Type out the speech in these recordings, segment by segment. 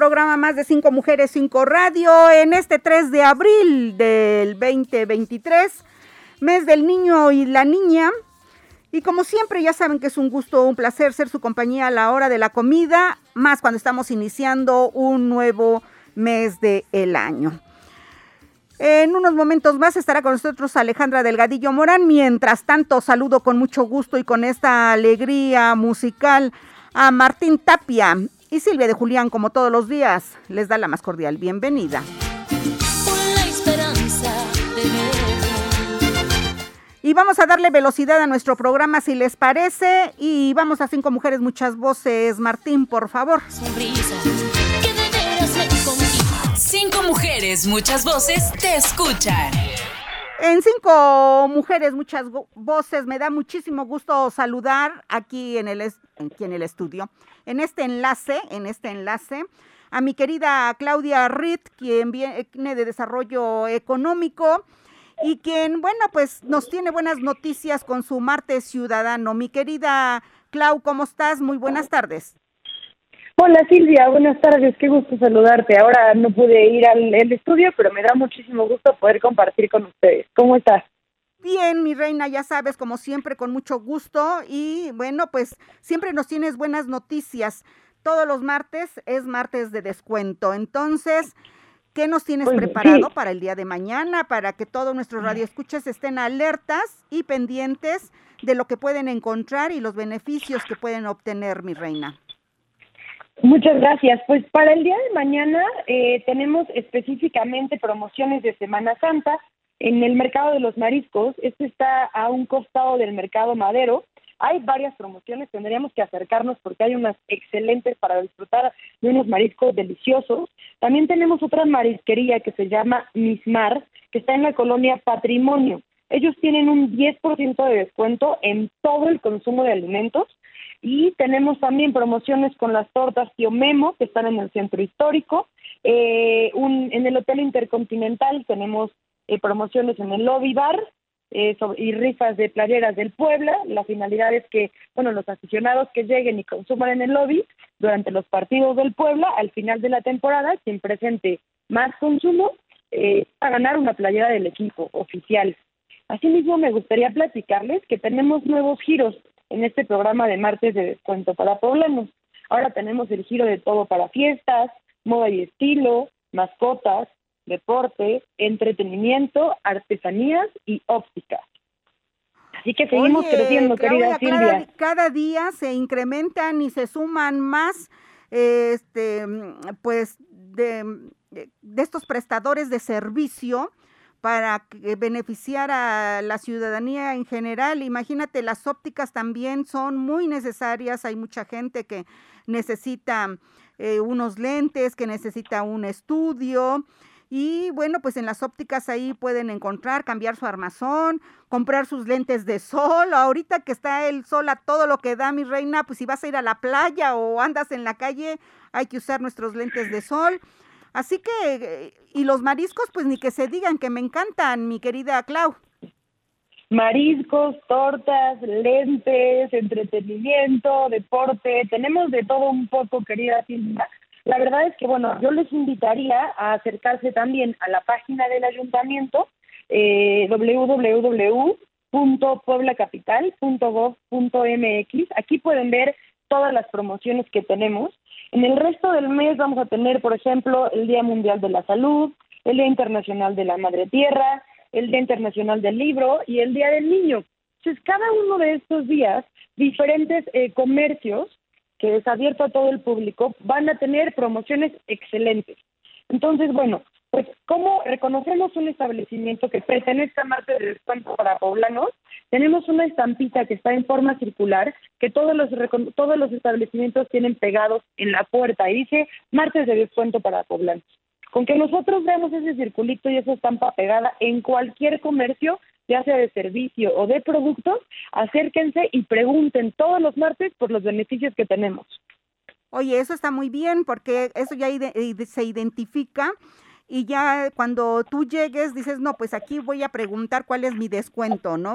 Programa más de Cinco Mujeres, Cinco Radio, en este 3 de abril del 2023, mes del niño y la niña. Y como siempre, ya saben que es un gusto, un placer ser su compañía a la hora de la comida, más cuando estamos iniciando un nuevo mes del el año. En unos momentos más estará con nosotros Alejandra Delgadillo Morán. Mientras tanto, saludo con mucho gusto y con esta alegría musical a Martín Tapia y Silvia de Julián, como todos los días, les da la más cordial bienvenida. Y vamos a darle velocidad a nuestro programa si les parece. Y vamos a cinco mujeres, muchas voces. Martín, por favor. Cinco mujeres, muchas voces te escuchan. En cinco mujeres, muchas voces, me da muchísimo gusto saludar aquí en el, aquí en el estudio, en este enlace, en este enlace, a mi querida Claudia Ritt, quien viene de Desarrollo Económico y quien, bueno, pues nos tiene buenas noticias con su martes ciudadano. Mi querida Clau, ¿cómo estás? Muy buenas tardes. Hola Silvia, buenas tardes, qué gusto saludarte. Ahora no pude ir al estudio, pero me da muchísimo gusto poder compartir con ustedes. ¿Cómo estás? Bien, mi reina, ya sabes, como siempre, con mucho gusto y bueno, pues siempre nos tienes buenas noticias. Todos los martes es martes de descuento. Entonces, ¿qué nos tienes pues, preparado para el día de mañana para que todos nuestros radioescuchas estén alertas y pendientes de lo que pueden encontrar y los beneficios que pueden obtener, mi reina? Muchas gracias. Pues para el día de mañana eh, tenemos específicamente promociones de Semana Santa en el mercado de los mariscos. Este está a un costado del mercado madero. Hay varias promociones, tendríamos que acercarnos porque hay unas excelentes para disfrutar de unos mariscos deliciosos. También tenemos otra marisquería que se llama Mismar, que está en la colonia Patrimonio. Ellos tienen un 10% de descuento en todo el consumo de alimentos y tenemos también promociones con las tortas Tío Memo, que están en el centro histórico. Eh, en el Hotel Intercontinental tenemos eh, promociones en el lobby bar eh, y rifas de playeras del Puebla. La finalidad es que, bueno, los aficionados que lleguen y consuman en el lobby durante los partidos del Puebla, al final de la temporada, quien presente más consumo, a ganar una playera del equipo oficial. Asimismo, me gustaría platicarles que tenemos nuevos giros en este programa de martes de descuento para poblanos. Ahora tenemos el giro de todo para fiestas, moda y estilo, mascotas, deporte, entretenimiento, artesanías y óptica. Así que seguimos creciendo, querida Silvia. Cada, día se incrementan y se suman más, este, pues, de, de estos prestadores de servicio para beneficiar a la ciudadanía en general. Imagínate, las ópticas también son muy necesarias. Hay mucha gente que necesita eh, unos lentes, que necesita un estudio. Y bueno, pues en las ópticas ahí pueden encontrar, cambiar su armazón, comprar sus lentes de sol. Ahorita que está el sol a todo lo que da mi reina, pues si vas a ir a la playa o andas en la calle, hay que usar nuestros lentes de sol. Así que, y los mariscos, pues ni que se digan que me encantan, mi querida Clau. Mariscos, tortas, lentes, entretenimiento, deporte, tenemos de todo un poco, querida Silvia. La verdad es que, bueno, yo les invitaría a acercarse también a la página del ayuntamiento, eh, www.pueblacapital.gov.mx. Aquí pueden ver todas las promociones que tenemos. En el resto del mes vamos a tener, por ejemplo, el Día Mundial de la Salud, el Día Internacional de la Madre Tierra, el Día Internacional del Libro y el Día del Niño. Entonces, cada uno de estos días, diferentes eh, comercios que es abierto a todo el público van a tener promociones excelentes. Entonces, bueno, pues, ¿cómo reconocemos un establecimiento que pertenece a marca de descuento para poblanos? Tenemos una estampita que está en forma circular que todos los todos los establecimientos tienen pegados en la puerta y dice martes de descuento para poblanos. Con que nosotros veamos ese circulito y esa estampa pegada en cualquier comercio, ya sea de servicio o de productos, acérquense y pregunten todos los martes por los beneficios que tenemos. Oye, eso está muy bien porque eso ya se identifica y ya cuando tú llegues dices, no, pues aquí voy a preguntar cuál es mi descuento, ¿no?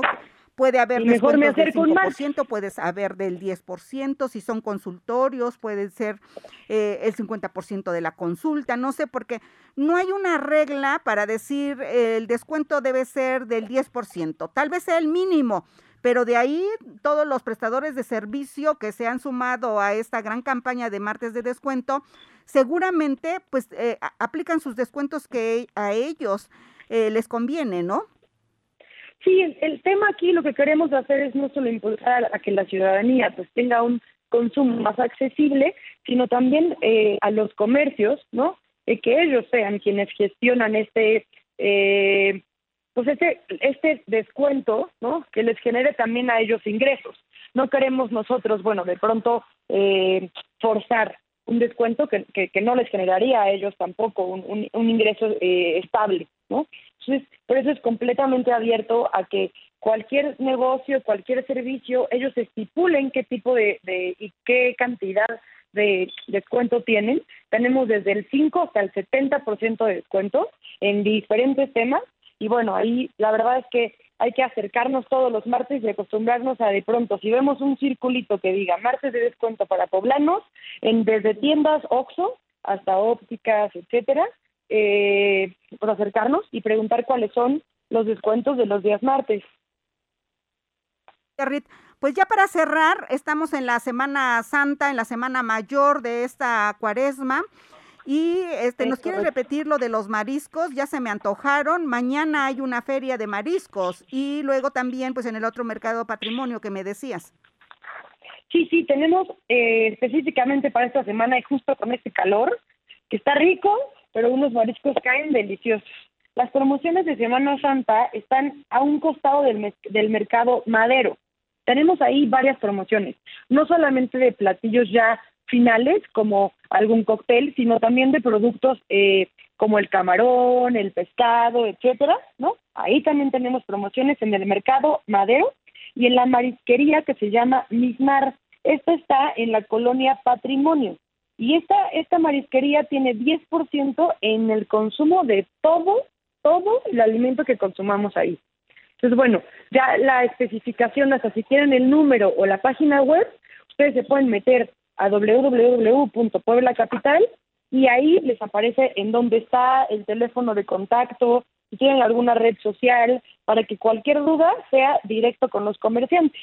Puede haber descuento del 5%, puede haber del 10%, si son consultorios, puede ser eh, el 50% de la consulta, no sé, porque no hay una regla para decir el descuento debe ser del 10%, tal vez sea el mínimo, pero de ahí todos los prestadores de servicio que se han sumado a esta gran campaña de martes de descuento, seguramente pues eh, aplican sus descuentos que a ellos eh, les conviene, ¿no? Sí, el, tema aquí lo que queremos hacer es no solo impulsar a que la ciudadanía pues tenga un consumo más accesible, sino también eh, a los comercios, ¿no? que ellos sean quienes gestionan este eh, pues este, este descuento, ¿no? Que les genere también a ellos ingresos. No queremos nosotros, bueno, de pronto eh, forzar un descuento que, que, no les generaría a ellos tampoco un, un, ingreso eh, estable, ¿no? Entonces, por eso es completamente abierto a que cualquier negocio, cualquier servicio, ellos estipulen qué tipo de, de y qué cantidad de descuento tienen. Tenemos desde el 5 hasta el 70% de descuento en diferentes temas y bueno, ahí la verdad es que hay que acercarnos todos los martes y acostumbrarnos a de pronto, si vemos un circulito que diga martes de descuento para poblanos, en desde tiendas OXO hasta ópticas, etcétera, eh, por acercarnos y preguntar cuáles son los descuentos de los días martes. Pues ya para cerrar, estamos en la Semana Santa, en la Semana Mayor de esta cuaresma. Y este, ¿nos quieres repetir lo de los mariscos? Ya se me antojaron. Mañana hay una feria de mariscos y luego también, pues en el otro mercado patrimonio que me decías. Sí, sí, tenemos eh, específicamente para esta semana y justo con este calor, que está rico, pero unos mariscos caen deliciosos. Las promociones de Semana Santa están a un costado del, del mercado madero. Tenemos ahí varias promociones, no solamente de platillos ya finales como algún cóctel, sino también de productos eh, como el camarón, el pescado, etcétera, ¿no? Ahí también tenemos promociones en el mercado Madero y en la marisquería que se llama Mismar. Esta está en la colonia Patrimonio. Y esta, esta marisquería tiene 10% en el consumo de todo, todo el alimento que consumamos ahí. Entonces, bueno, ya la especificación, hasta si quieren el número o la página web, ustedes se pueden meter a www.pueblacapital y ahí les aparece en dónde está el teléfono de contacto, si tienen alguna red social, para que cualquier duda sea directo con los comerciantes.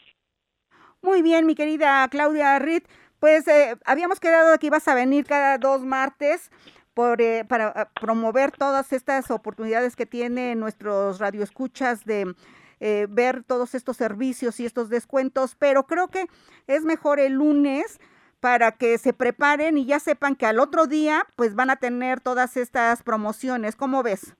Muy bien, mi querida Claudia Ritt, pues eh, habíamos quedado que ibas a venir cada dos martes por, eh, para eh, promover todas estas oportunidades que tienen nuestros radioescuchas de ver todos estos servicios y estos descuentos, pero creo que es mejor el lunes para que se preparen y ya sepan que al otro día pues van a tener todas estas promociones. ¿Cómo ves?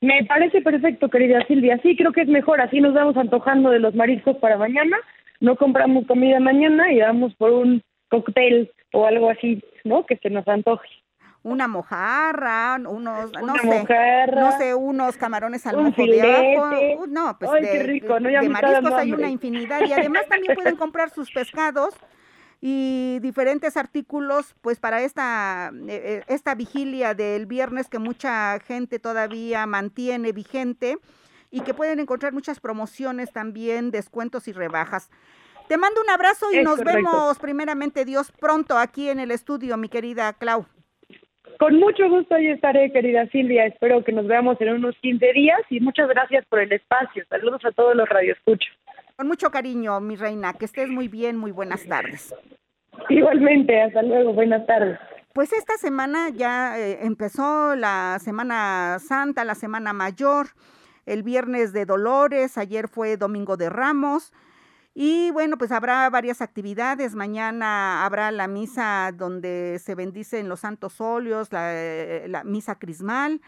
Me parece perfecto, querida Silvia. Sí, creo que es mejor. Así nos vamos antojando de los mariscos para mañana. No compramos comida mañana y vamos por un cóctel o algo así, ¿no? Que se nos antoje. Una mojarra, unos, no sé, no sé, unos camarones al mojo de ajo. Uh, no, pues de, rico, de mariscos hay una infinidad y además también pueden comprar sus pescados y diferentes artículos pues para esta, eh, eh, esta vigilia del viernes que mucha gente todavía mantiene vigente y que pueden encontrar muchas promociones también, descuentos y rebajas. Te mando un abrazo y nos vemos primeramente Dios pronto aquí en el estudio, mi querida Clau. Con mucho gusto ahí estaré, querida Silvia. Espero que nos veamos en unos 15 días y muchas gracias por el espacio. Saludos a todos los radioescuchos. Con mucho cariño, mi reina. Que estés muy bien. Muy buenas tardes. Igualmente, hasta luego. Buenas tardes. Pues esta semana ya eh, empezó la Semana Santa, la Semana Mayor, el viernes de Dolores, ayer fue Domingo de Ramos. Y bueno, pues habrá varias actividades. Mañana habrá la misa donde se bendicen los santos óleos, la, eh, misa crismal.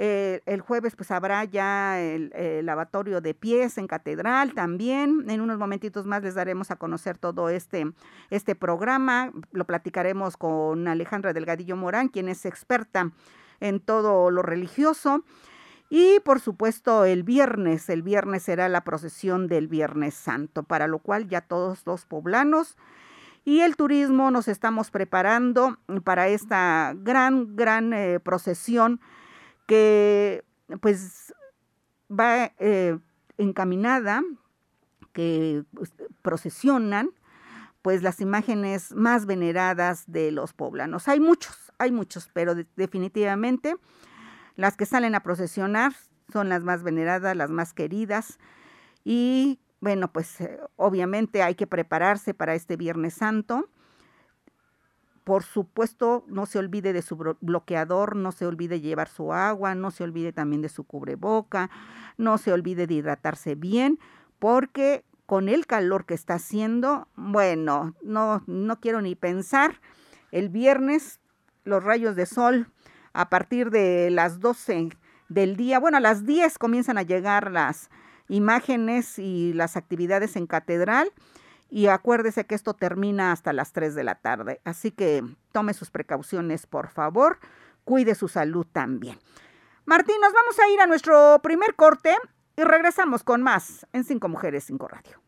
Eh, el jueves pues habrá ya el, lavatorio de pies en catedral también. En unos momentitos más les daremos a conocer todo este, este programa. Lo platicaremos con Alejandra Delgadillo Morán, quien es experta en todo lo religioso. Y por supuesto el viernes, el viernes será la procesión del Viernes Santo, para lo cual ya todos los poblanos y el turismo nos estamos preparando para esta gran, gran eh, procesión que pues va eh, encaminada, que pues, procesionan pues las imágenes más veneradas de los poblanos. Hay muchos, hay muchos, pero definitivamente las que salen a procesionar son las más veneradas, las más queridas y bueno, pues eh, obviamente hay que prepararse para este Viernes Santo. Por supuesto, no se olvide de su bloqueador, no se olvide llevar su agua, no se olvide también de su cubreboca, no se olvide de hidratarse bien, porque con el calor que está haciendo, bueno, no, no quiero ni pensar, el viernes los rayos de sol a partir de las 12 del día, bueno, a las 10 comienzan a llegar las imágenes y las actividades en catedral y acuérdese que esto termina hasta las 3 de la tarde, así que tome sus precauciones, por favor, cuide su salud también. Martín, nos vamos a ir a nuestro primer corte y regresamos con más en Cinco Mujeres, Cinco Radio.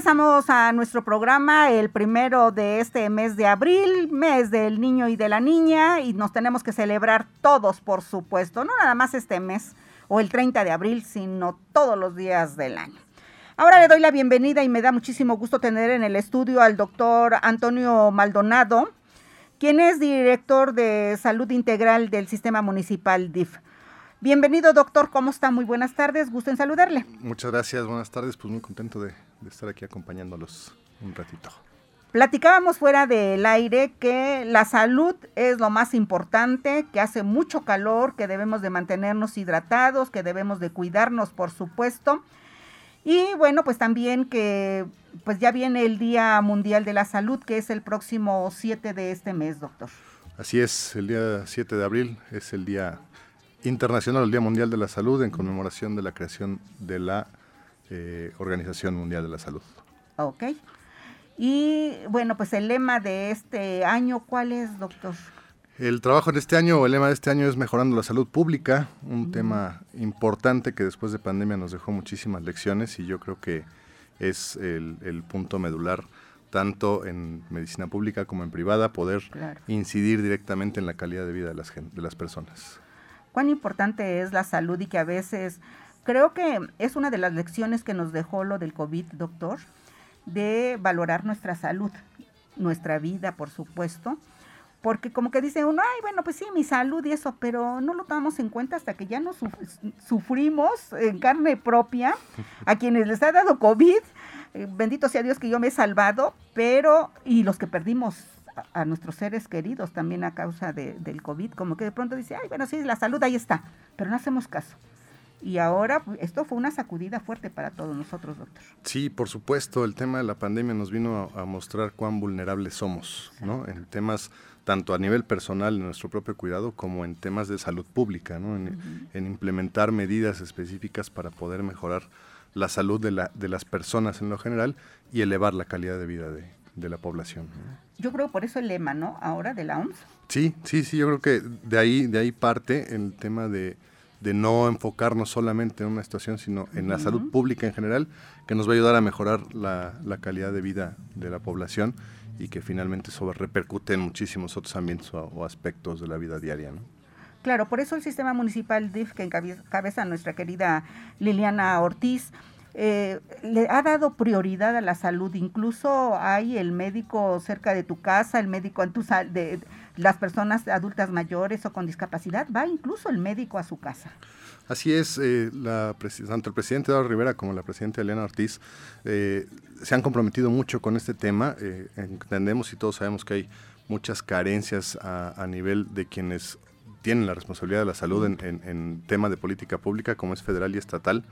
Regresamos a nuestro programa el primero de este mes de abril, mes del niño y de la niña, y nos tenemos que celebrar todos, por supuesto, no nada más este mes o el 30 de abril, sino todos los días del año. Ahora le doy la bienvenida y me da muchísimo gusto tener en el estudio al doctor Antonio Maldonado, quien es director de salud integral del sistema municipal DIF. Bienvenido, doctor. ¿Cómo está? Muy buenas tardes. Gusto en saludarle. Muchas gracias. Buenas tardes. Pues muy contento de, estar aquí acompañándolos un ratito. Platicábamos fuera del aire que la salud es lo más importante, que hace mucho calor, que debemos de mantenernos hidratados, que debemos de cuidarnos, por supuesto. Y bueno, pues también que pues ya viene el Día Mundial de la Salud, que es el próximo 7 de este mes, doctor. Así es, el día 7 de abril es el día internacional, el Día Mundial de la Salud, en conmemoración de la creación de la eh, Organización Mundial de la Salud. Ok. Y bueno, pues el lema de este año, ¿cuál es, doctor? El trabajo de este año, o el lema de este año es Mejorando la Salud Pública, un tema importante que después de pandemia nos dejó muchísimas lecciones y yo creo que es el, punto medular tanto en medicina pública como en privada, poder incidir directamente en la calidad de vida de las, de las personas cuán importante es la salud y que a veces creo que es una de las lecciones que nos dejó lo del COVID, doctor, de valorar nuestra salud, nuestra vida, por supuesto. Porque como que dice uno, ay, bueno, pues sí, mi salud y eso, pero no lo tomamos en cuenta hasta que ya nos sufrimos en carne propia a quienes les ha dado COVID. Eh, bendito sea Dios que yo me he salvado, pero, y los que perdimos a, nuestros seres queridos también a causa de, del COVID, como que de pronto dice, ay, bueno, sí, la salud ahí está, pero no hacemos caso. Y ahora pues, esto fue una sacudida fuerte para todos nosotros, doctor. Sí, por supuesto, el tema de la pandemia nos vino a, mostrar cuán vulnerables somos, ¿no? En temas tanto a nivel personal, en nuestro propio cuidado, como en temas de salud pública, ¿no? En, en implementar medidas específicas para poder mejorar la salud de, la, de las personas en lo general y elevar la calidad de vida de, de la población. Yo creo por eso el lema, ¿no? Ahora de la OMS. Sí, sí, sí, yo creo que de ahí, de ahí parte el tema de de no enfocarnos solamente en una situación, sino en la salud pública en general, que nos va a ayudar a mejorar la, la calidad de vida de la población y que finalmente eso repercute en muchísimos otros ambientes o, aspectos de la vida diaria. ¿no? Claro, por eso el sistema municipal DIF que encabeza nuestra querida Liliana Ortiz, eh, le ha dado prioridad a la salud. Incluso hay el médico cerca de tu casa, el médico en tu de las personas adultas mayores o con discapacidad, va incluso el médico a su casa. Así es, eh, la, tanto el presidente Eduardo Rivera como la presidenta Elena Ortiz eh, se han comprometido mucho con este tema. entendemos y todos sabemos que hay muchas carencias a, nivel de quienes tienen la responsabilidad de la salud en, en, en tema de política pública, como es federal y estatal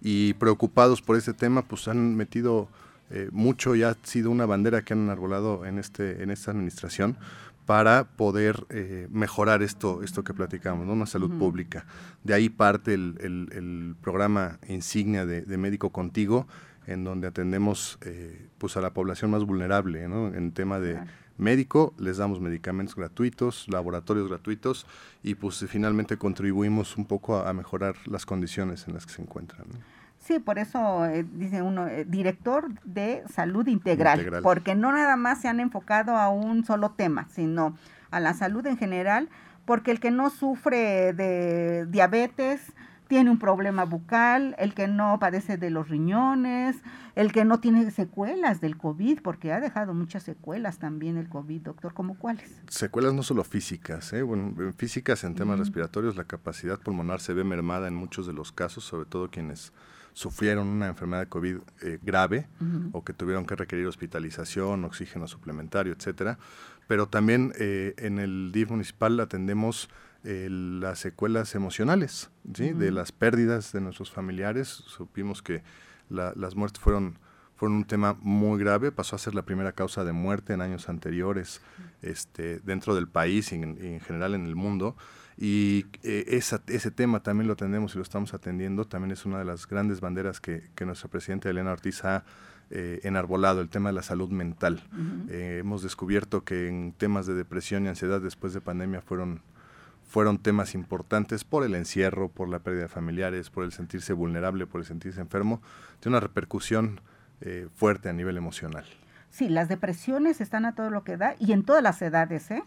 y preocupados por este tema, pues han metido eh, mucho y ha sido una bandera que han enarbolado en, este, en esta administración para poder eh, mejorar esto, esto que platicamos, ¿no? una salud pública. De ahí parte el, el, programa insignia de, Médico Contigo, en donde atendemos eh, pues a la población más vulnerable ¿no? en tema de médico, les damos medicamentos gratuitos, laboratorios gratuitos y pues finalmente contribuimos un poco a, mejorar las condiciones en las que se encuentran. Sí, por eso eh, dice uno, eh, director de salud integral, porque no nada más se han enfocado a un solo tema, sino a la salud en general, porque el que no sufre de diabetes, tiene un problema bucal, el que no padece de los riñones, el que no tiene secuelas del COVID, porque ha dejado muchas secuelas también el COVID, doctor, ¿cómo cuáles? Secuelas no solo físicas, ¿eh? bueno, físicas en temas respiratorios, la capacidad pulmonar se ve mermada en muchos de los casos, sobre todo quienes sufrieron una enfermedad de COVID eh, grave o que tuvieron que requerir hospitalización, oxígeno suplementario, etcétera. Pero también eh, en el DIF municipal atendemos las secuelas emocionales, ¿sí? de las pérdidas de nuestros familiares. Supimos que las muertes fueron, fueron un tema muy grave, pasó a ser la primera causa de muerte en años anteriores este, dentro del país y en, general en el mundo. Y eh, ese tema también lo atendemos y lo estamos atendiendo. También es una de las grandes banderas que, que nuestra presidenta Elena Ortiz ha eh, enarbolado, el tema de la salud mental. Eh, hemos descubierto que en temas de depresión y ansiedad después de pandemia fueron fueron temas importantes por el encierro, por la pérdida de familiares, por el sentirse vulnerable, por el sentirse enfermo, tiene una repercusión eh, fuerte a nivel emocional. Sí, las depresiones están a todo lo que da y en todas las edades, ¿eh?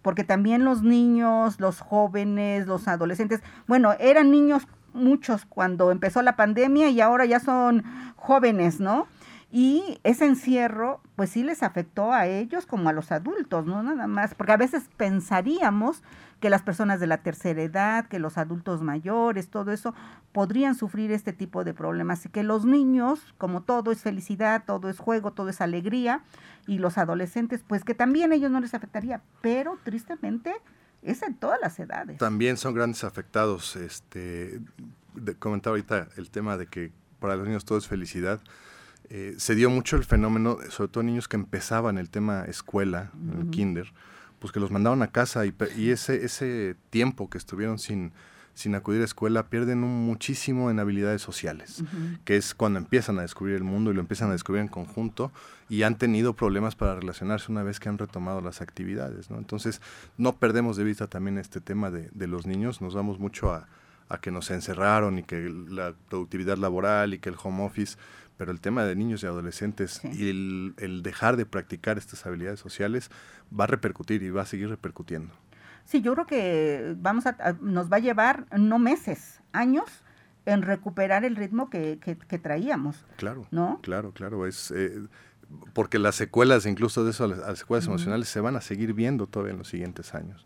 Porque también los niños, los jóvenes, los adolescentes, bueno, eran niños muchos cuando empezó la pandemia y ahora ya son jóvenes, ¿no? Y ese encierro, pues sí les afectó a ellos como a los adultos, no nada más, porque a veces pensaríamos que las personas de la tercera edad, que los adultos mayores, todo eso, podrían sufrir este tipo de problemas. Y que los niños, como todo es felicidad, todo es juego, todo es alegría, y los adolescentes, pues que también a ellos no les afectaría, pero tristemente es en todas las edades. También son grandes afectados. Este, comentaba ahorita el tema de que para los niños todo es felicidad eh, se dio mucho el fenómeno, sobre todo niños que empezaban el tema escuela, el kinder, pues que los mandaban a casa y, ese, ese tiempo que estuvieron sin, sin acudir a escuela pierden muchísimo en habilidades sociales, que es cuando empiezan a descubrir el mundo y lo empiezan a descubrir en conjunto y han tenido problemas para relacionarse una vez que han retomado las actividades. ¿no? Entonces, no perdemos de vista también este tema de, de los niños, nos vamos mucho a, a, que nos encerraron y que la productividad laboral y que el home office pero el tema de niños y adolescentes y el, dejar de practicar estas habilidades sociales va a repercutir y va a seguir repercutiendo. Sí, yo creo que vamos a, nos va a llevar no meses, años en recuperar el ritmo que, traíamos. Claro, ¿no? Claro, claro, es eh, porque las secuelas, incluso de eso, las, secuelas emocionales se van a seguir viendo todavía en los siguientes años.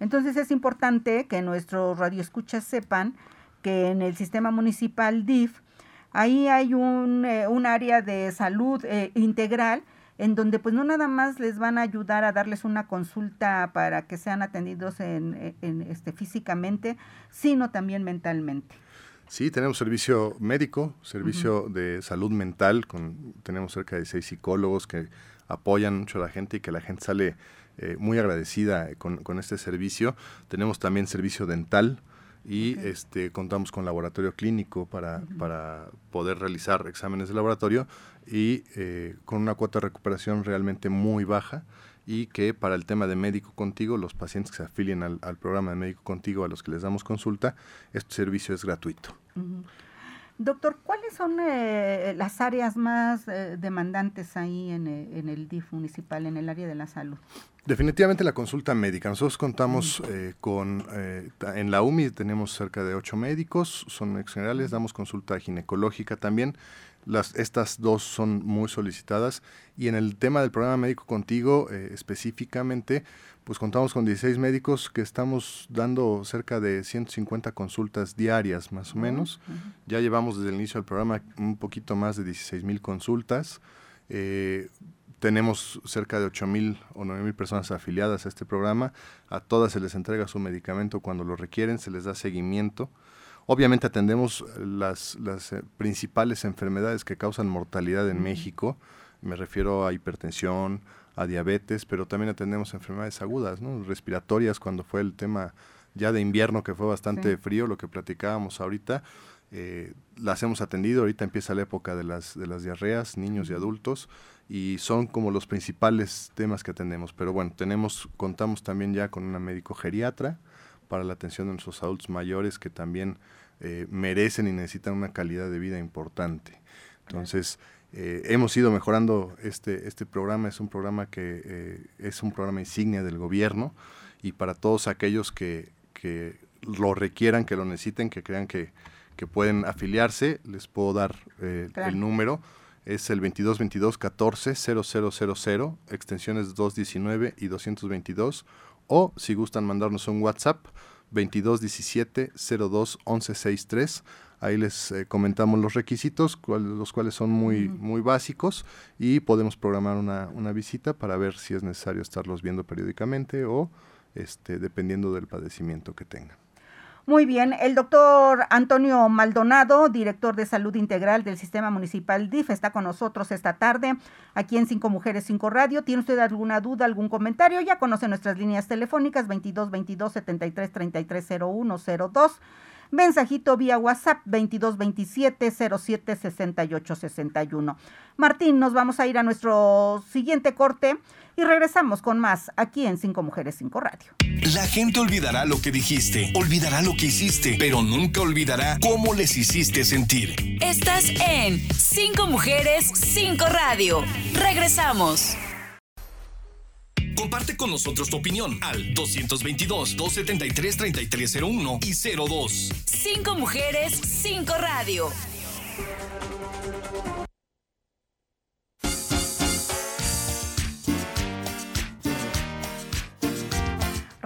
Entonces es importante que nuestros radioescuchas sepan que en el sistema municipal DIF Ahí hay un, eh, un área de salud eh, integral en donde pues no nada más les van a ayudar a darles una consulta para que sean atendidos en, este, físicamente, sino también mentalmente. Sí, tenemos servicio médico, servicio de salud mental, con, tenemos cerca de seis psicólogos que apoyan mucho a la gente y que la gente sale eh, muy agradecida con, con, este servicio. Tenemos también servicio dental, y este, contamos con laboratorio clínico para, para poder realizar exámenes de laboratorio y eh, con una cuota de recuperación realmente muy baja y que para el tema de médico contigo, los pacientes que se afilien al, programa de médico contigo, a los que les damos consulta, este servicio es gratuito. Doctor, ¿cuáles son eh, las áreas más eh, demandantes ahí en, eh, en, el DIF municipal, en el área de la salud? Definitivamente la consulta médica. Nosotros contamos con, en la UMI tenemos cerca de ocho médicos, son generales, damos consulta ginecológica también. Las, estas dos son muy solicitadas y en el tema del programa médico contigo específicamente, pues contamos con 16 médicos que estamos dando cerca de 150 consultas diarias más o menos. Ya llevamos desde el inicio del programa un poquito más de 16 mil consultas. Eh, tenemos cerca de 8 mil o 9 mil personas afiliadas a este programa. A todas se les entrega su medicamento cuando lo requieren, se les da seguimiento. Obviamente atendemos las, las eh, principales enfermedades que causan mortalidad en México. Me refiero a hipertensión, a diabetes, pero también atendemos enfermedades agudas, ¿no? respiratorias, cuando fue el tema ya de invierno que fue bastante frío, lo que platicábamos ahorita, eh, las hemos atendido, ahorita empieza la época de las, de las diarreas, niños y adultos, y son como los principales temas que atendemos. Pero bueno, tenemos, contamos también ya con una médico geriatra para la atención de nuestros adultos mayores que también eh, merecen y necesitan una calidad de vida importante. Entonces, eh, hemos ido mejorando este, este programa, es un programa que eh, es un programa insignia del gobierno y para todos aquellos que, que lo requieran, que lo necesiten, que crean que, que pueden afiliarse, les puedo dar eh, el número. Es el 2222 14 0000, extensiones 219 y 222. O si gustan mandarnos un WhatsApp, 2217 02 1163 Ahí les eh, comentamos los requisitos, los cuales son muy, muy básicos y podemos programar una, una, visita para ver si es necesario estarlos viendo periódicamente o este, dependiendo del padecimiento que tengan. Muy bien, el doctor Antonio Maldonado, director de salud integral del sistema municipal DIF, está con nosotros esta tarde aquí en Cinco Mujeres, Cinco Radio. ¿Tiene usted alguna duda, algún comentario? Ya conoce nuestras líneas telefónicas 22 22 73 33 01 02 Mensajito vía WhatsApp 2227 07 68 61. Martín, nos vamos a ir a nuestro siguiente corte y regresamos con más aquí en Cinco Mujeres, Cinco Radio. La gente olvidará lo que dijiste, olvidará lo que hiciste, pero nunca olvidará cómo les hiciste sentir. Estás en Cinco Mujeres, Cinco Radio. Regresamos. Comparte con nosotros tu opinión al 222-273-3301 y 02. Cinco mujeres, cinco radio.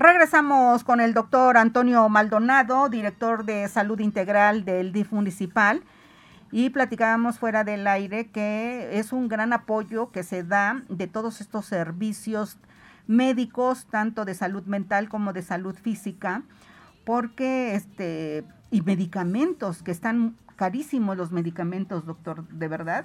Regresamos con el doctor Antonio Maldonado, director de salud integral del DIF municipal, y platicábamos fuera del aire que es un gran apoyo que se da de todos estos servicios médicos, tanto de salud mental como de salud física, porque este, y medicamentos, que están carísimos los medicamentos, doctor, de verdad.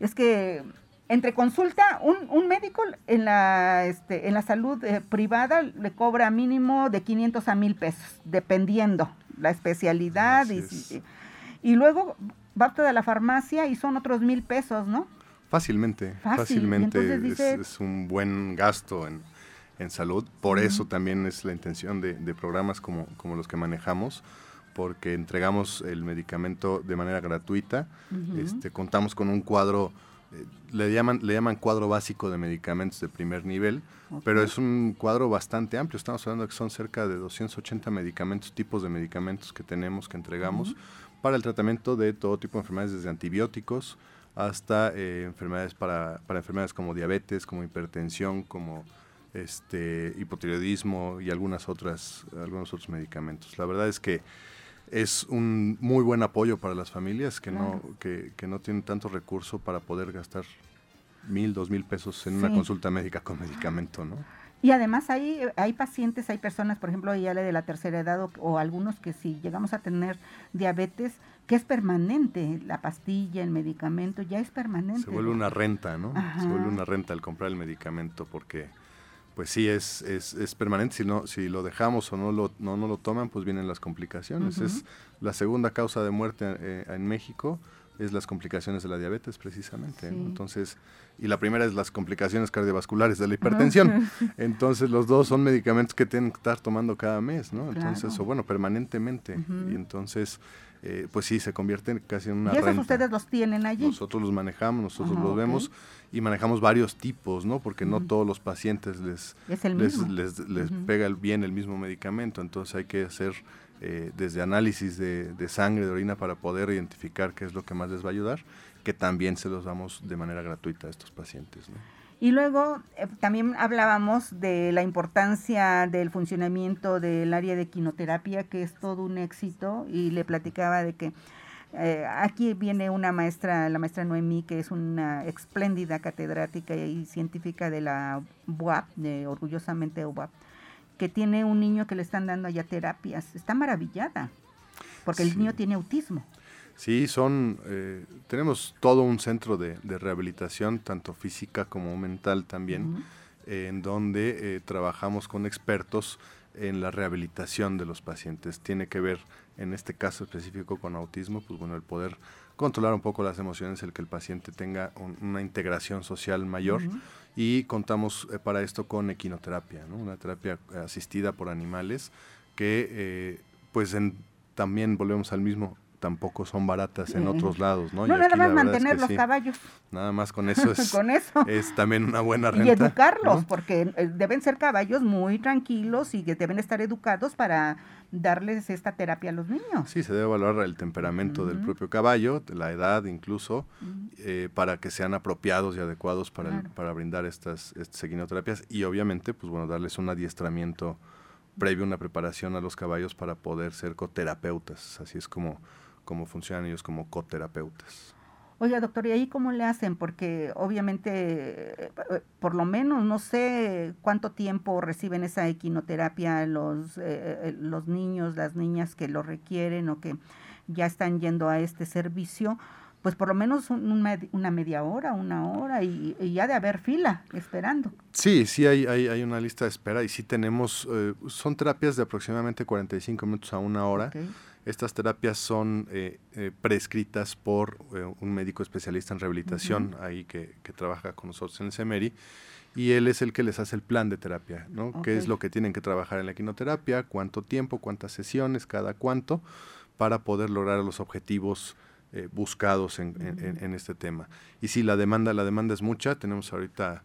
Es que entre consulta, un, un médico en la, este, en la salud eh, privada le cobra mínimo de 500 a 1000 pesos, dependiendo la especialidad. Y, y, luego va usted a la farmacia y son otros mil pesos, ¿no? Fácilmente, fácilmente es, un buen gasto en, en salud. Por eso también es la intención de, de, programas como, como los que manejamos, porque entregamos el medicamento de manera gratuita. este, contamos con un cuadro, le, llaman, le llaman cuadro básico de medicamentos de primer nivel, pero es un cuadro bastante amplio. Estamos hablando que son cerca de 280 medicamentos, tipos de medicamentos que tenemos, que entregamos, para el tratamiento de todo tipo de enfermedades, desde antibióticos, hasta eh, enfermedades para, para, enfermedades como diabetes, como hipertensión, como este hipotiroidismo y algunas otras algunos otros medicamentos. La verdad es que es un muy buen apoyo para las familias que no que, que, no tienen tanto recurso para poder gastar mil, dos mil pesos en una consulta médica con medicamento, ¿no? Y además hay, hay pacientes, hay personas, por ejemplo, ya de la tercera edad o, o, algunos que si llegamos a tener diabetes, que es permanente, la pastilla, el medicamento, ya es permanente. Se vuelve una renta, ¿no? Se vuelve una renta al comprar el medicamento porque pues sí es, es, es, permanente, si, no, si lo dejamos o no lo, no, no lo toman, pues vienen las complicaciones. Es la segunda causa de muerte eh, en México es las complicaciones de la diabetes precisamente. Entonces, y la primera es las complicaciones cardiovasculares de la hipertensión. Entonces, los dos son medicamentos que tienen que estar tomando cada mes, ¿no? Entonces, o bueno, permanentemente. Y entonces, eh, pues sí, se convierte casi en una ¿Y esos ustedes los tienen allí? Nosotros los manejamos, nosotros los vemos y manejamos varios tipos, ¿no? Porque no todos los pacientes les, les, les, pega bien el mismo medicamento, entonces hay que hacer eh, desde análisis de, sangre, de orina, para poder identificar qué es lo que más les va a ayudar, que también se los damos de manera gratuita a estos pacientes. Y luego eh, también hablábamos de la importancia del funcionamiento del área de quinoterapia, que es todo un éxito, y le platicaba de que eh, aquí viene una maestra, la maestra Noemí, que es una espléndida catedrática y científica de la UAP, de orgullosamente UAP, que tiene un niño que le están dando allá terapias. Está maravillada, porque el niño tiene autismo. Sí, son, eh, tenemos todo un centro de, rehabilitación, tanto física como mental también, en donde eh, trabajamos con expertos en la rehabilitación de los pacientes. Tiene que ver, en este caso específico con autismo, pues bueno, el poder controlar un poco las emociones, el que el paciente tenga una integración social mayor. Y contamos eh, para esto con equinoterapia, una terapia asistida por animales que eh, pues también volvemos al mismo, tampoco son baratas en otros lados, ¿no? No, nada más mantener los caballos. Nada más con eso es, con eso. es también una buena renta. Y educarlos, porque eh, deben ser caballos muy tranquilos y que deben estar educados para darles esta terapia a los niños. Sí, se debe valorar el temperamento del propio caballo, la edad incluso, eh, para que sean apropiados y adecuados para, para brindar estas, estas y obviamente, pues bueno, darles un adiestramiento previo, una preparación a los caballos para poder ser coterapeutas. Así es como, como funcionan ellos como coterapeutas. Oiga, doctor, ¿y ahí cómo le hacen? Porque obviamente, eh, por lo menos, no sé cuánto tiempo reciben esa equinoterapia los, eh, eh, los niños, las niñas que lo requieren o que ya están yendo a este servicio, pues por lo menos una media hora, una hora y, ya de haber fila esperando. Sí, sí hay, hay, hay, una lista de espera y sí tenemos, son terapias de aproximadamente 45 minutos a una hora. Estas terapias son eh, eh, prescritas por eh, un médico especialista en rehabilitación, ahí que, trabaja con nosotros en el CEMERI, y él es el que les hace el plan de terapia, ¿no? ¿Qué es lo que tienen que trabajar en la quinoterapia? ¿Cuánto tiempo? ¿Cuántas sesiones? ¿Cada cuánto? Para poder lograr los objetivos buscados en, este tema. Y si la demanda, la demanda es mucha, tenemos ahorita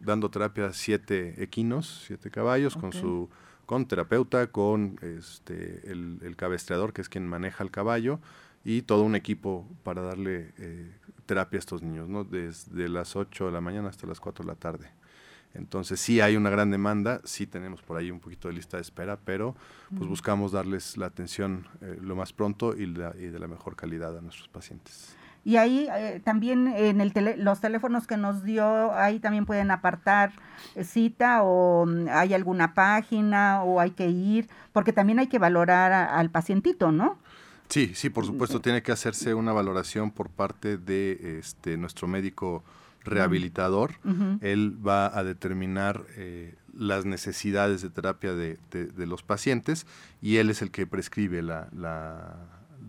dando terapia a siete equinos, siete caballos, con su con terapeuta, con este, el, cabestreador, que es quien maneja el caballo, y todo un equipo para darle eh, terapia a estos niños, ¿no? desde las 8 de la mañana hasta las 4 de la tarde. Entonces sí hay una gran demanda, sí tenemos por ahí un poquito de lista de espera, pero pues buscamos darles la atención eh, lo más pronto y, y de la mejor calidad a nuestros pacientes. Y ahí eh, también en el los teléfonos que nos dio, ahí también pueden apartar eh, cita o mm, hay alguna página o hay que ir, porque también hay que valorar al pacientito, ¿no? Sí, sí, por supuesto, tiene que hacerse una valoración por parte de este nuestro médico rehabilitador. Él va a determinar eh, las necesidades de terapia de, de, los pacientes y él es el que prescribe la, la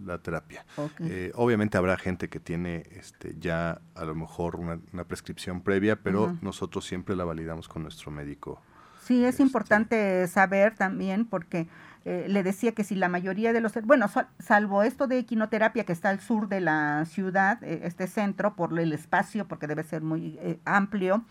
la terapia. Eh, obviamente habrá gente que tiene este, ya a lo mejor una, prescripción previa, pero nosotros siempre la validamos con nuestro médico. Sí, es este, importante saber también porque eh, le decía que si la mayoría de los, bueno, salvo esto de equinoterapia que está al sur de la ciudad, eh, este centro, por el espacio, porque debe ser muy amplio,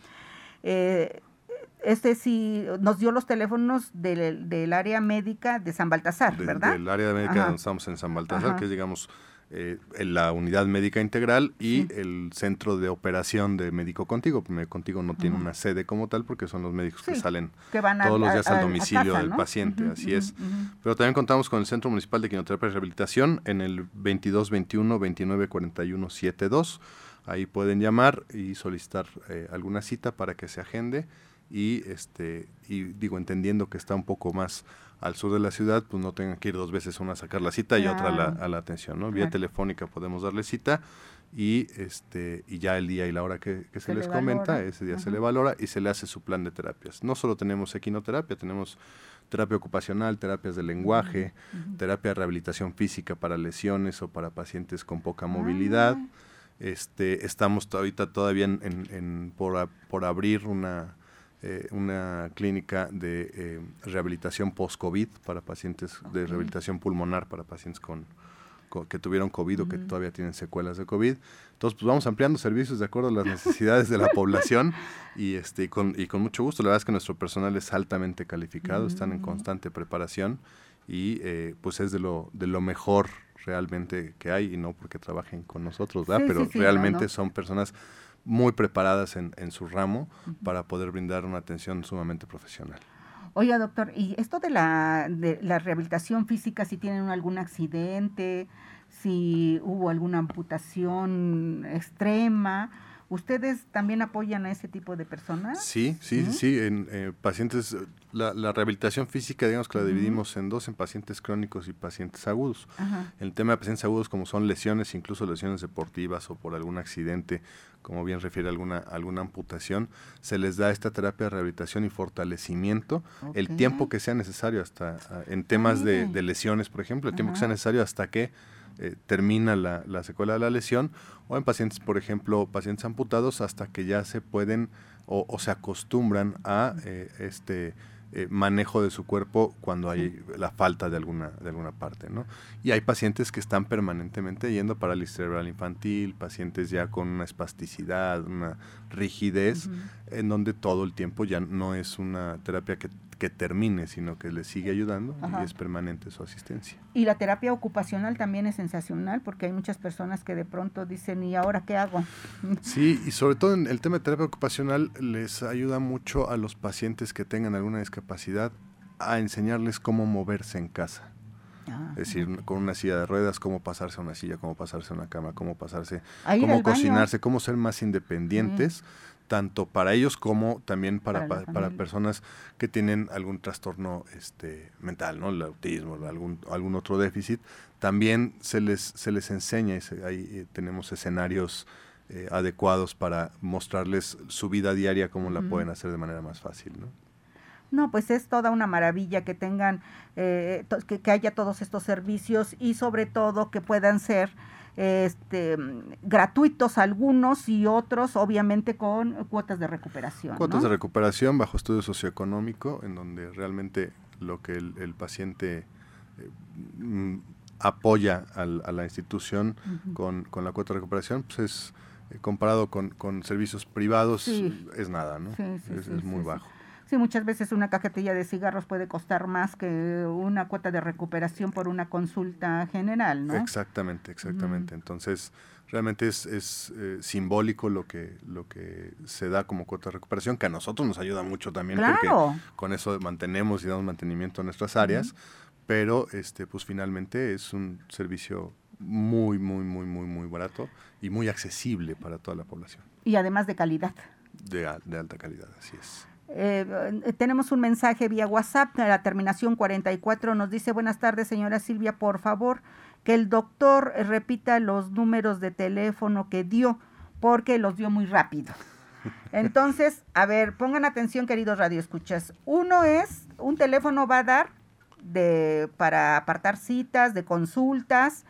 este sí nos dio los teléfonos del, del área médica de San Baltasar, ¿verdad? Del área médica donde estamos en San Baltasar, que es, digamos, eh, la unidad médica integral y el centro de operación de Médico Contigo. Médico Contigo no tiene una sede como tal porque son los médicos que salen todos los días al domicilio del paciente, así es. Pero también contamos con el Centro Municipal de Quinoterapia y Rehabilitación en el 2221 2941 72. Ahí pueden llamar y solicitar eh, alguna cita para que se agende y este y digo entendiendo que está un poco más al sur de la ciudad pues no tengan que ir dos veces una a sacar la cita y otra a la, a la atención no vía telefónica podemos darle cita y este y ya el día y la hora que, se, les comenta, ese día se le valora y se le hace su plan de terapias. No solo tenemos equinoterapia, tenemos terapia ocupacional, terapias de lenguaje, terapia de rehabilitación física para lesiones o para pacientes con poca movilidad. Ah. Este, estamos ahorita todavía en, por, por, abrir una, eh, una clínica de eh, rehabilitación post-COVID para pacientes, de rehabilitación pulmonar para pacientes con, que tuvieron COVID o que todavía tienen secuelas de COVID. Entonces, pues vamos ampliando servicios de acuerdo a las necesidades de la población y, este, y, con, y con mucho gusto. La verdad es que nuestro personal es altamente calificado, están en constante preparación y eh, pues es de lo, de lo mejor realmente que hay y no porque trabajen con nosotros, ¿verdad? Pero realmente son personas muy preparadas en, en su ramo para poder brindar una atención sumamente profesional. Oiga, doctor, ¿y esto de la, de la rehabilitación física, si tienen algún accidente, si hubo alguna amputación extrema, ¿Ustedes también apoyan a ese tipo de personas? Sí, sí, sí. En eh, pacientes, la, rehabilitación física, digamos que la dividimos en dos, en pacientes crónicos y pacientes agudos. El tema de pacientes agudos, como son lesiones, incluso lesiones deportivas o por algún accidente, como bien refiere alguna, alguna amputación, se les da esta terapia de rehabilitación y fortalecimiento el tiempo que sea necesario, hasta ah, en temas de, lesiones, por ejemplo, el tiempo que sea necesario hasta que eh, termina la, la, secuela de la lesión, o en pacientes, por ejemplo, pacientes amputados, hasta que ya se pueden o, o se acostumbran a eh, este eh, manejo de su cuerpo cuando hay la falta de alguna, de alguna parte, ¿no? Y hay pacientes que están permanentemente yendo parálisis cerebral infantil, pacientes ya con una espasticidad, una rigidez, en donde todo el tiempo ya no es una terapia que, que termine, sino que le sigue ayudando y es permanente su asistencia. Y la terapia ocupacional también es sensacional porque hay muchas personas que de pronto dicen, ¿y ahora qué hago? Sí, y sobre todo en el tema de terapia ocupacional les ayuda mucho a los pacientes que tengan alguna discapacidad a enseñarles cómo moverse en casa. Ah, es decir, con una silla de ruedas, cómo pasarse a una silla, cómo pasarse a una cama, cómo pasarse, cómo cocinarse, cómo ser más independientes tanto para ellos como también para, para, personas que tienen algún trastorno este, mental, ¿no? el autismo, algún, algún otro déficit, también se les, se les enseña, y ahí eh, tenemos escenarios eh, adecuados para mostrarles su vida diaria, cómo la pueden hacer de manera más fácil. ¿no? No, pues es toda una maravilla que tengan, eh, que, que, haya todos estos servicios y sobre todo que puedan ser este, gratuitos algunos y otros obviamente con cuotas de recuperación. Cuotas de recuperación bajo estudio socioeconómico, en donde realmente lo que el, paciente eh, mm, apoya a la institución con, la cuota de recuperación, pues es eh, comparado con, con, servicios privados, es nada, ¿no? es, muy bajo. Sí, muchas veces una cajetilla de cigarros puede costar más que una cuota de recuperación por una consulta general, ¿no? Exactamente, exactamente. Entonces, realmente es, es eh, simbólico lo que, lo que se da como cuota de recuperación, que a nosotros nos ayuda mucho también, porque con eso mantenemos y damos mantenimiento a nuestras áreas, pero este, pues finalmente es un servicio muy, muy, muy, muy, muy barato y muy accesible para toda la población. Y además de calidad. De, de alta calidad, así es. Eh, tenemos un mensaje vía WhatsApp, la terminación 44 nos dice, buenas tardes señora Silvia, por favor, que el doctor repita los números de teléfono que dio, porque los dio muy rápido. Entonces, a ver, pongan atención queridos radioescuchas. Uno es, un teléfono va a dar de, para apartar citas, de consultas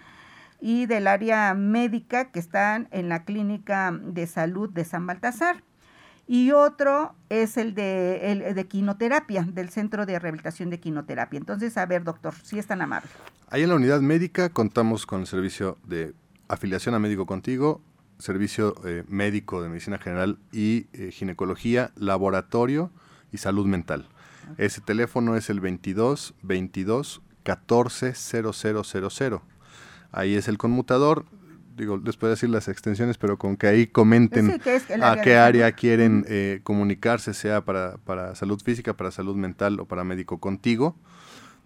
y del área médica que están en la clínica de salud de San Baltasar y otro es el de, el de quinoterapia, del Centro de Rehabilitación de Quinoterapia. Entonces, a ver, doctor, si es tan amable. Ahí en la unidad médica contamos con el servicio de afiliación a médico contigo, servicio eh, médico de medicina general y eh, ginecología, laboratorio y salud mental. Ese teléfono es el 22 22 14 0000. Ahí es el conmutador digo, les puedo decir las extensiones, pero con que ahí comenten a qué área quieren eh, comunicarse, sea para, para salud física, para salud mental o para médico contigo.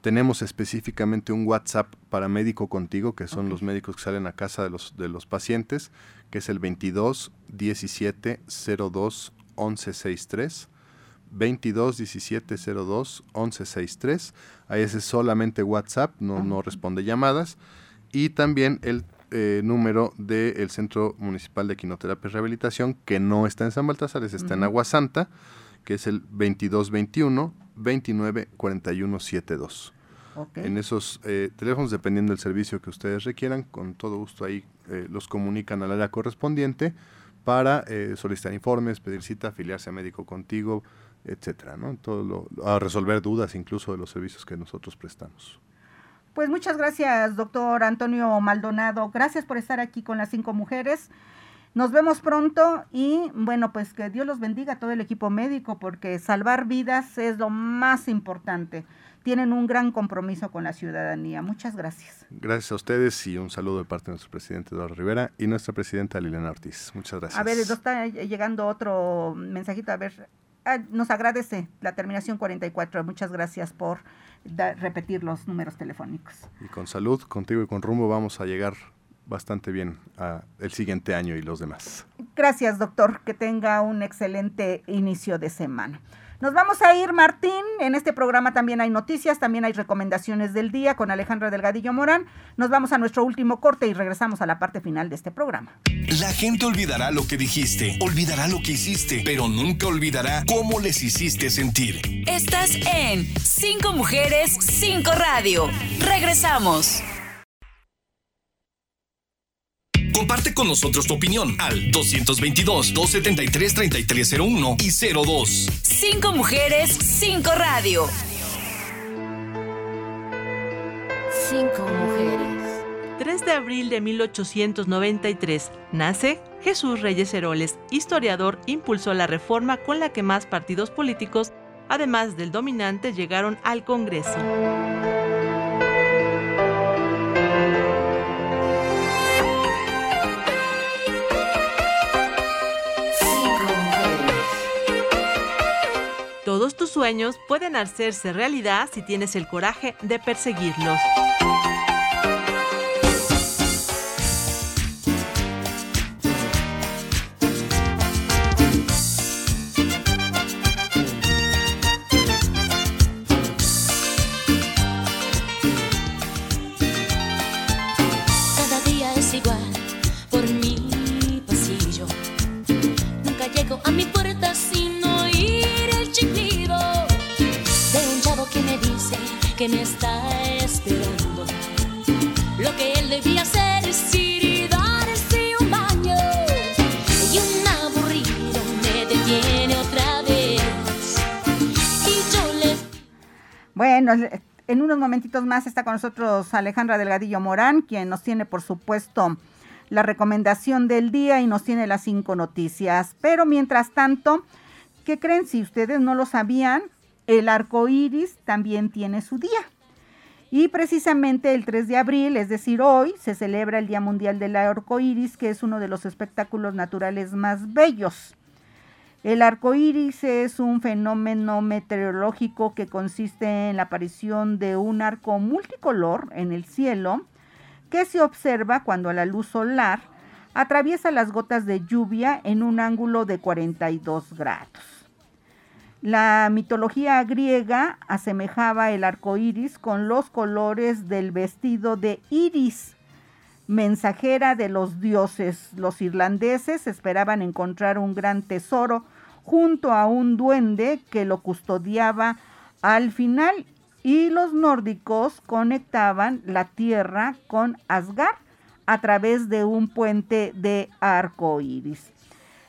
Tenemos específicamente un WhatsApp para médico contigo, que son los médicos que salen a casa de los, de los pacientes, que es el 22 17 02 11 63. 22 17 02 11 63. Ahí ese es solamente WhatsApp, no, no responde llamadas. Y también el eh, número del Centro Municipal de Quinoterapia y Rehabilitación, que no está en San Baltasar, está en Agua Santa, que es el 2221 29 41 72. En esos eh, teléfonos, dependiendo del servicio que ustedes requieran, con todo gusto ahí eh, los comunican al área correspondiente para solicitar informes, pedir cita, afiliarse a médico contigo, etcétera, ¿no? Todo lo, a resolver dudas incluso de los servicios que nosotros prestamos. Pues muchas gracias, doctor Antonio Maldonado. Gracias por estar aquí con las cinco mujeres. Nos vemos pronto y bueno, pues que Dios los bendiga a todo el equipo médico porque salvar vidas es lo más importante. Tienen un gran compromiso con la ciudadanía. Muchas gracias. Gracias a ustedes y un saludo de parte de nuestro presidente Eduardo Rivera y nuestra presidenta Liliana Ortiz. Muchas gracias. A ver, está llegando otro mensajito. A ver, ah, nos agradece la terminación 44. Muchas gracias por repetir los números telefónicos. Y con salud, contigo y con rumbo vamos a llegar bastante bien a el siguiente año y los demás. Gracias, doctor. Que tenga un excelente inicio de semana. Nos vamos a ir, Martín. En este programa también hay noticias, también hay recomendaciones del día con Alejandra Delgadillo Morán. Nos vamos a nuestro último corte y regresamos a la parte final de este programa. La gente olvidará lo que dijiste, olvidará lo que hiciste, pero nunca olvidará cómo les hiciste sentir. Estás en Cinco Mujeres, Cinco Radio. Regresamos. Comparte con nosotros tu opinión al 222-273-3301 y 02. Cinco mujeres, cinco radio. Cinco mujeres. 3 de abril de 1893 nace Jesús Reyes Heroles, historiador, impulsó la reforma con la que más partidos políticos, además del dominante, llegaron al Congreso. Sueños pueden hacerse realidad si tienes el coraje de perseguirlos. En unos momentitos más está con nosotros Alejandra Delgadillo Morán, quien nos tiene, por supuesto, la recomendación del día y nos tiene las cinco noticias. Pero mientras tanto, ¿qué creen? Si ustedes no lo sabían, el arco iris también tiene su día. Y precisamente el 3 de abril, es decir, hoy, se celebra el Día Mundial del Arco Iris, que es uno de los espectáculos naturales más bellos. El arco iris es un fenómeno meteorológico que consiste en la aparición de un arco multicolor en el cielo que se observa cuando la luz solar atraviesa las gotas de lluvia en un ángulo de 42 grados. La mitología griega asemejaba el arco iris con los colores del vestido de Iris, mensajera de los dioses. Los irlandeses esperaban encontrar un gran tesoro junto a un duende que lo custodiaba al final y los nórdicos conectaban la tierra con Asgard a través de un puente de arco iris.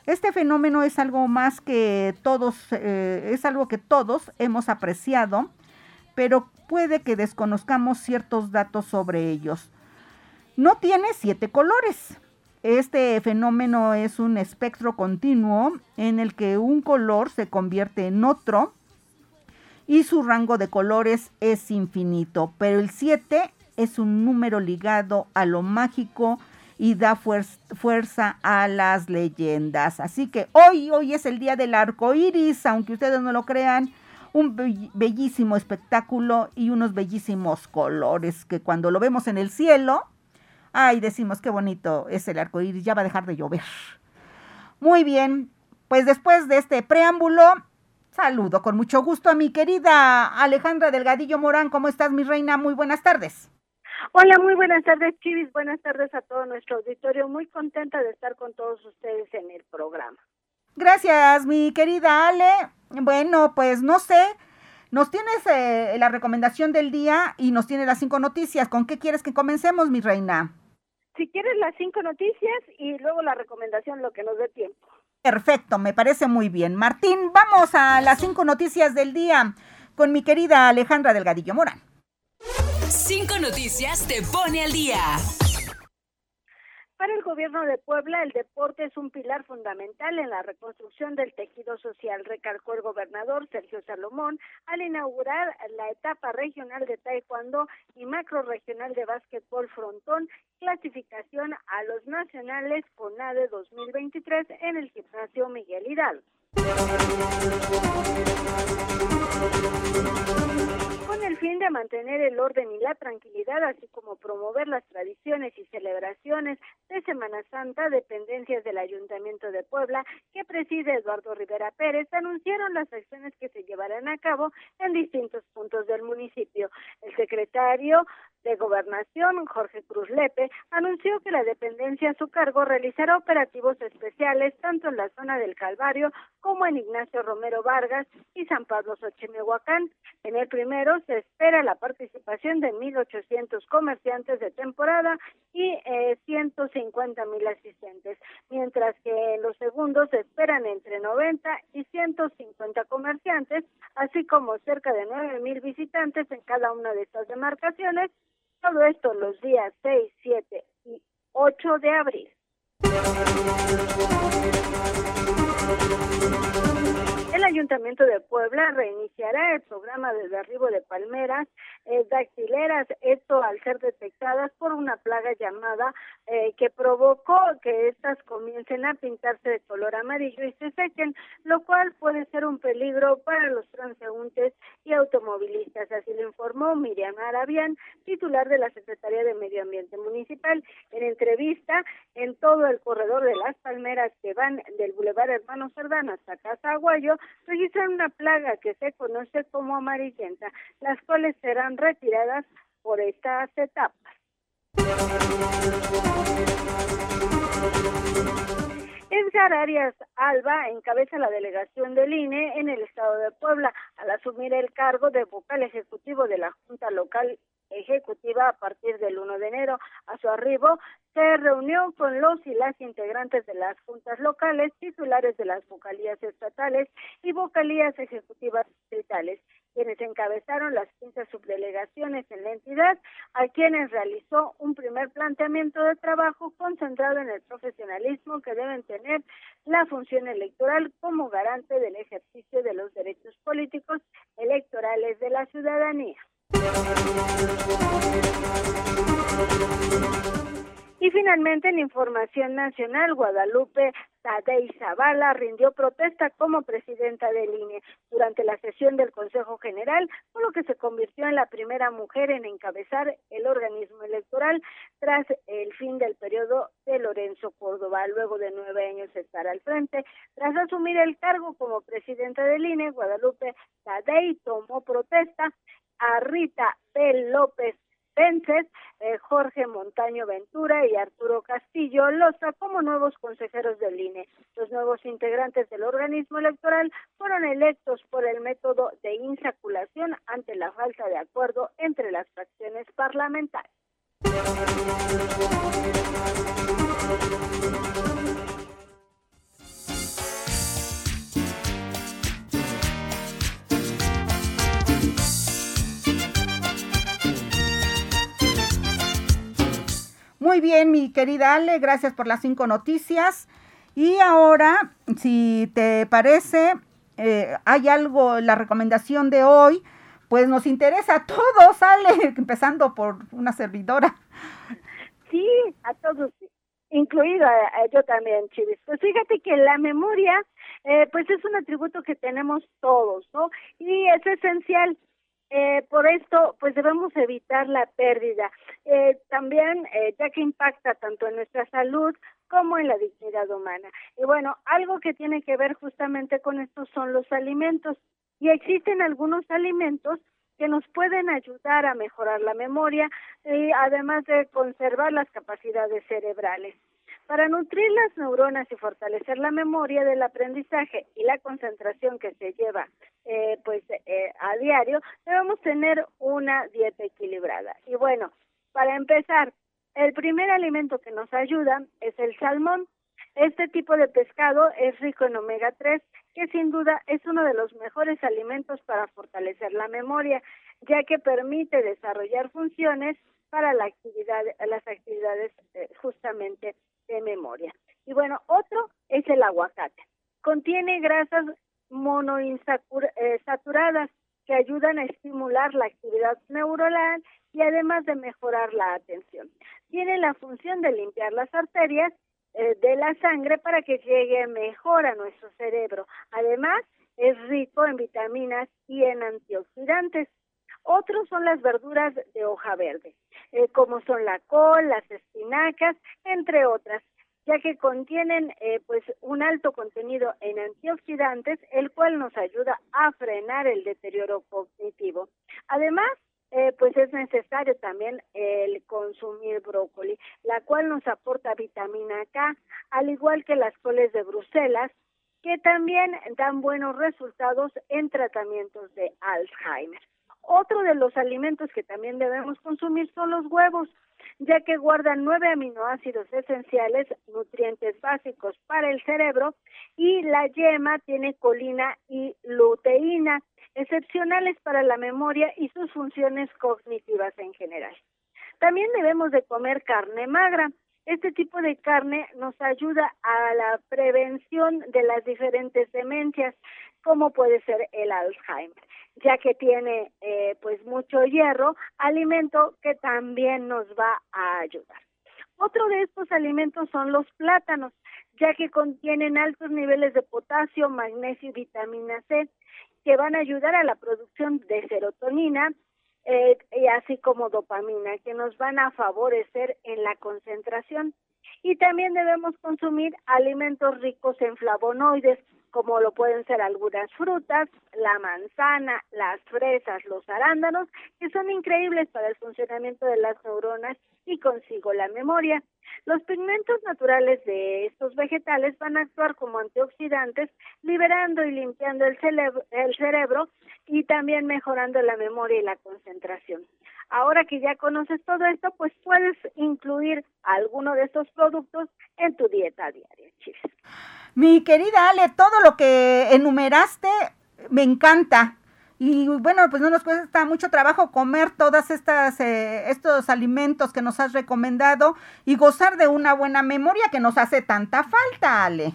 Este fenómeno es algo más que todos, eh, es algo que todos hemos apreciado, pero puede que desconozcamos ciertos datos sobre ellos. No tiene siete colores. Este fenómeno es un espectro continuo en el que un color se convierte en otro y su rango de colores es infinito, pero el 7 es un número ligado a lo mágico, y da fuerza a las leyendas. Así que hoy, hoy es el día del arco iris, aunque ustedes no lo crean, un bellísimo espectáculo y unos bellísimos colores que cuando lo vemos en el cielo, ay, decimos qué bonito es el arco iris, ya va a dejar de llover. Muy bien, pues después de este preámbulo, saludo con mucho gusto a mi querida Alejandra Delgadillo Morán. ¿Cómo estás, mi reina? Muy buenas tardes. Hola, muy buenas tardes, Chivis. Buenas tardes a todo nuestro auditorio. Muy contenta de estar con todos ustedes en el programa. Gracias, mi querida Ale. Bueno, pues no sé, nos tienes eh, la recomendación del día y nos tienes las cinco noticias. ¿Con qué quieres que comencemos, mi reina? Si quieres las cinco noticias y luego la recomendación, lo que nos dé tiempo. Perfecto, me parece muy bien. Martín, vamos a las cinco noticias del día con mi querida Alejandra Delgadillo Morán. Cinco noticias te pone al día. Para el gobierno de Puebla, el deporte es un pilar fundamental en la reconstrucción del tejido social, recalcó el gobernador Sergio Salomón al inaugurar la etapa regional de Taekwondo y macro regional de básquetbol frontón, clasificación a los nacionales CONADE 2023 en el gimnasio Miguel Hidalgo. Con el fin de mantener el orden y la tranquilidad, así como promover las tradiciones y celebraciones de Semana Santa, dependencias del Ayuntamiento de Puebla, que preside Eduardo Rivera Pérez, anunciaron las acciones que se llevarán a cabo en distintos puntos del municipio. El secretario de Gobernación, Jorge Cruz Lepe, anunció que la dependencia a su cargo realizará operativos especiales tanto en la zona del Calvario como en Ignacio Romero Vargas y San Pablo Xochimehuacán. En el primero se espera la participación de 1.800 comerciantes de temporada y eh, 150.000 asistentes, mientras que en los segundos se esperan entre 90 y 150 comerciantes, así como cerca de 9.000 visitantes en cada una de estas demarcaciones todo esto los días 6, 7 y 8 de abril. Ayuntamiento de Puebla reiniciará el programa de derribo de palmeras eh, dactileras, esto al ser detectadas por una plaga llamada eh, que provocó que estas comiencen a pintarse de color amarillo y se sequen, lo cual puede ser un peligro para los transeúntes y automovilistas, así lo informó Miriam Arabián, titular de la Secretaría de Medio Ambiente Municipal. En entrevista en todo el corredor de las palmeras que van del Boulevard Hermano Cerdán hasta Casa Aguayo, registran una plaga que se conoce como amarillenta, las cuales serán retiradas por estas etapas. Edgar Arias Alba encabeza la delegación del INE en el estado de Puebla al asumir el cargo de vocal ejecutivo de la Junta Local Ejecutiva a partir del 1 de enero. A su arribo, se reunió con los y las integrantes de las juntas locales, titulares de las vocalías estatales y vocalías ejecutivas distritales, quienes encabezaron las 15 subdelegaciones en la entidad, a quienes realizó un primer planteamiento de trabajo concentrado en el profesionalismo que deben tener la función electoral como garante del ejercicio de los derechos políticos electorales de la ciudadanía. Y finalmente, en información nacional, Guadalupe Tadei Zavala rindió protesta como presidenta del INE durante la sesión del Consejo General, por lo que se convirtió en la primera mujer en encabezar el organismo electoral tras el fin del periodo de Lorenzo Córdoba. Luego de nueve años de estar al frente, tras asumir el cargo como presidenta del INE, Guadalupe Tadei tomó protesta a Rita P. López Pences, eh, Jorge Montaño Ventura y Arturo Castillo Loza como nuevos consejeros del INE. Los nuevos integrantes del organismo electoral fueron electos por el método de insaculación ante la falta de acuerdo entre las fracciones parlamentarias. Muy bien, mi querida Ale, gracias por las cinco noticias. Y ahora, si te parece, eh, hay algo, la recomendación de hoy, pues nos interesa a todos, Ale, empezando por una servidora. Sí, a todos, incluida yo también, Chivis. Pues fíjate que la memoria, eh, pues es un atributo que tenemos todos, ¿no? Y es esencial eh, por esto, pues debemos evitar la pérdida. Eh, también, eh, ya que impacta tanto en nuestra salud como en la dignidad humana. Y bueno, algo que tiene que ver justamente con esto son los alimentos. Y existen algunos alimentos que nos pueden ayudar a mejorar la memoria y además de conservar las capacidades cerebrales. Para nutrir las neuronas y fortalecer la memoria del aprendizaje y la concentración que se lleva eh, pues eh, a diario, debemos tener una dieta equilibrada. Y bueno, para empezar, el primer alimento que nos ayuda es el salmón. Este tipo de pescado es rico en omega 3, que sin duda es uno de los mejores alimentos para fortalecer la memoria, ya que permite desarrollar funciones para la actividad, las actividades eh, justamente de memoria. Y bueno, otro es el aguacate. Contiene grasas monoinsaturadas que ayudan a estimular la actividad neuronal y además de mejorar la atención. Tiene la función de limpiar las arterias eh, de la sangre para que llegue mejor a nuestro cerebro. Además, es rico en vitaminas y en antioxidantes. Otros son las verduras de hoja verde, eh, como son la col, las espinacas, entre otras, ya que contienen eh, pues un alto contenido en antioxidantes, el cual nos ayuda a frenar el deterioro cognitivo. Además, eh, pues es necesario también el consumir brócoli, la cual nos aporta vitamina K, al igual que las coles de Bruselas, que también dan buenos resultados en tratamientos de Alzheimer. Otro de los alimentos que también debemos consumir son los huevos, ya que guardan nueve aminoácidos esenciales, nutrientes básicos para el cerebro, y la yema tiene colina y luteína, excepcionales para la memoria y sus funciones cognitivas en general. También debemos de comer carne magra. Este tipo de carne nos ayuda a la prevención de las diferentes demencias, como puede ser el Alzheimer, ya que tiene eh, pues mucho hierro, alimento que también nos va a ayudar. Otro de estos alimentos son los plátanos, ya que contienen altos niveles de potasio, magnesio y vitamina C, que van a ayudar a la producción de serotonina, eh, y así como dopamina, que nos van a favorecer en la concentración. Y también debemos consumir alimentos ricos en flavonoides, como lo pueden ser algunas frutas, la manzana, las fresas, los arándanos, que son increíbles para el funcionamiento de las neuronas y consigo la memoria. Los pigmentos naturales de estos vegetales van a actuar como antioxidantes, liberando y limpiando el, el cerebro y también mejorando la memoria y la concentración. Ahora que ya conoces todo esto, pues puedes incluir alguno de estos productos en tu dieta diaria. Mi querida Ale, todo lo que enumeraste me encanta. Y bueno, pues no nos cuesta mucho trabajo comer todas estas eh, estos alimentos que nos has recomendado y gozar de una buena memoria que nos hace tanta falta, Ale.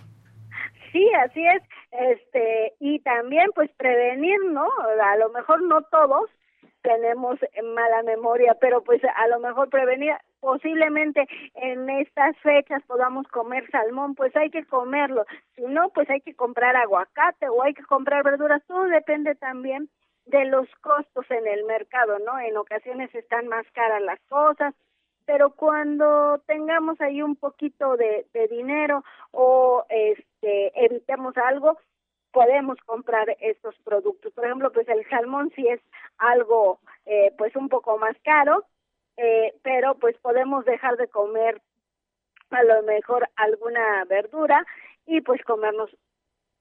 Sí, así es. Este, y también pues prevenir, ¿no? A lo mejor no todos, tenemos mala memoria, pero pues a lo mejor prevenir posiblemente en estas fechas podamos comer salmón, pues hay que comerlo. Si no, pues hay que comprar aguacate o hay que comprar verduras. Todo depende también de los costos en el mercado, ¿no? En ocasiones están más caras las cosas, pero cuando tengamos ahí un poquito de, dinero o este evitemos algo, podemos comprar estos productos. Por ejemplo, pues el salmón sí es algo eh, pues un poco más caro, eh, pero pues podemos dejar de comer a lo mejor alguna verdura y pues comernos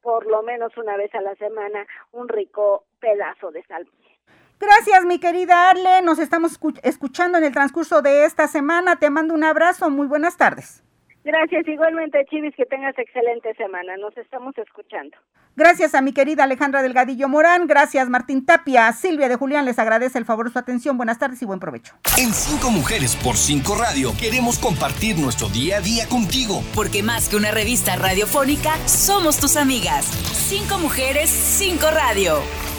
por lo menos una vez a la semana un rico pedazo de salmón. Gracias, mi querida Arle. Nos estamos escuchando en el transcurso de esta semana. Te mando un abrazo. Muy buenas tardes. Gracias, igualmente, Chivis, que tengas excelente semana. Nos estamos escuchando. Gracias a mi querida Alejandra Delgadillo Morán. Gracias, Martín Tapia. Silvia de Julián les agradece el favor de su atención. Buenas tardes y buen provecho. En Cinco Mujeres por Cinco Radio queremos compartir nuestro día a día contigo. Porque más que una revista radiofónica, somos tus amigas. Cinco Mujeres, Cinco Radio.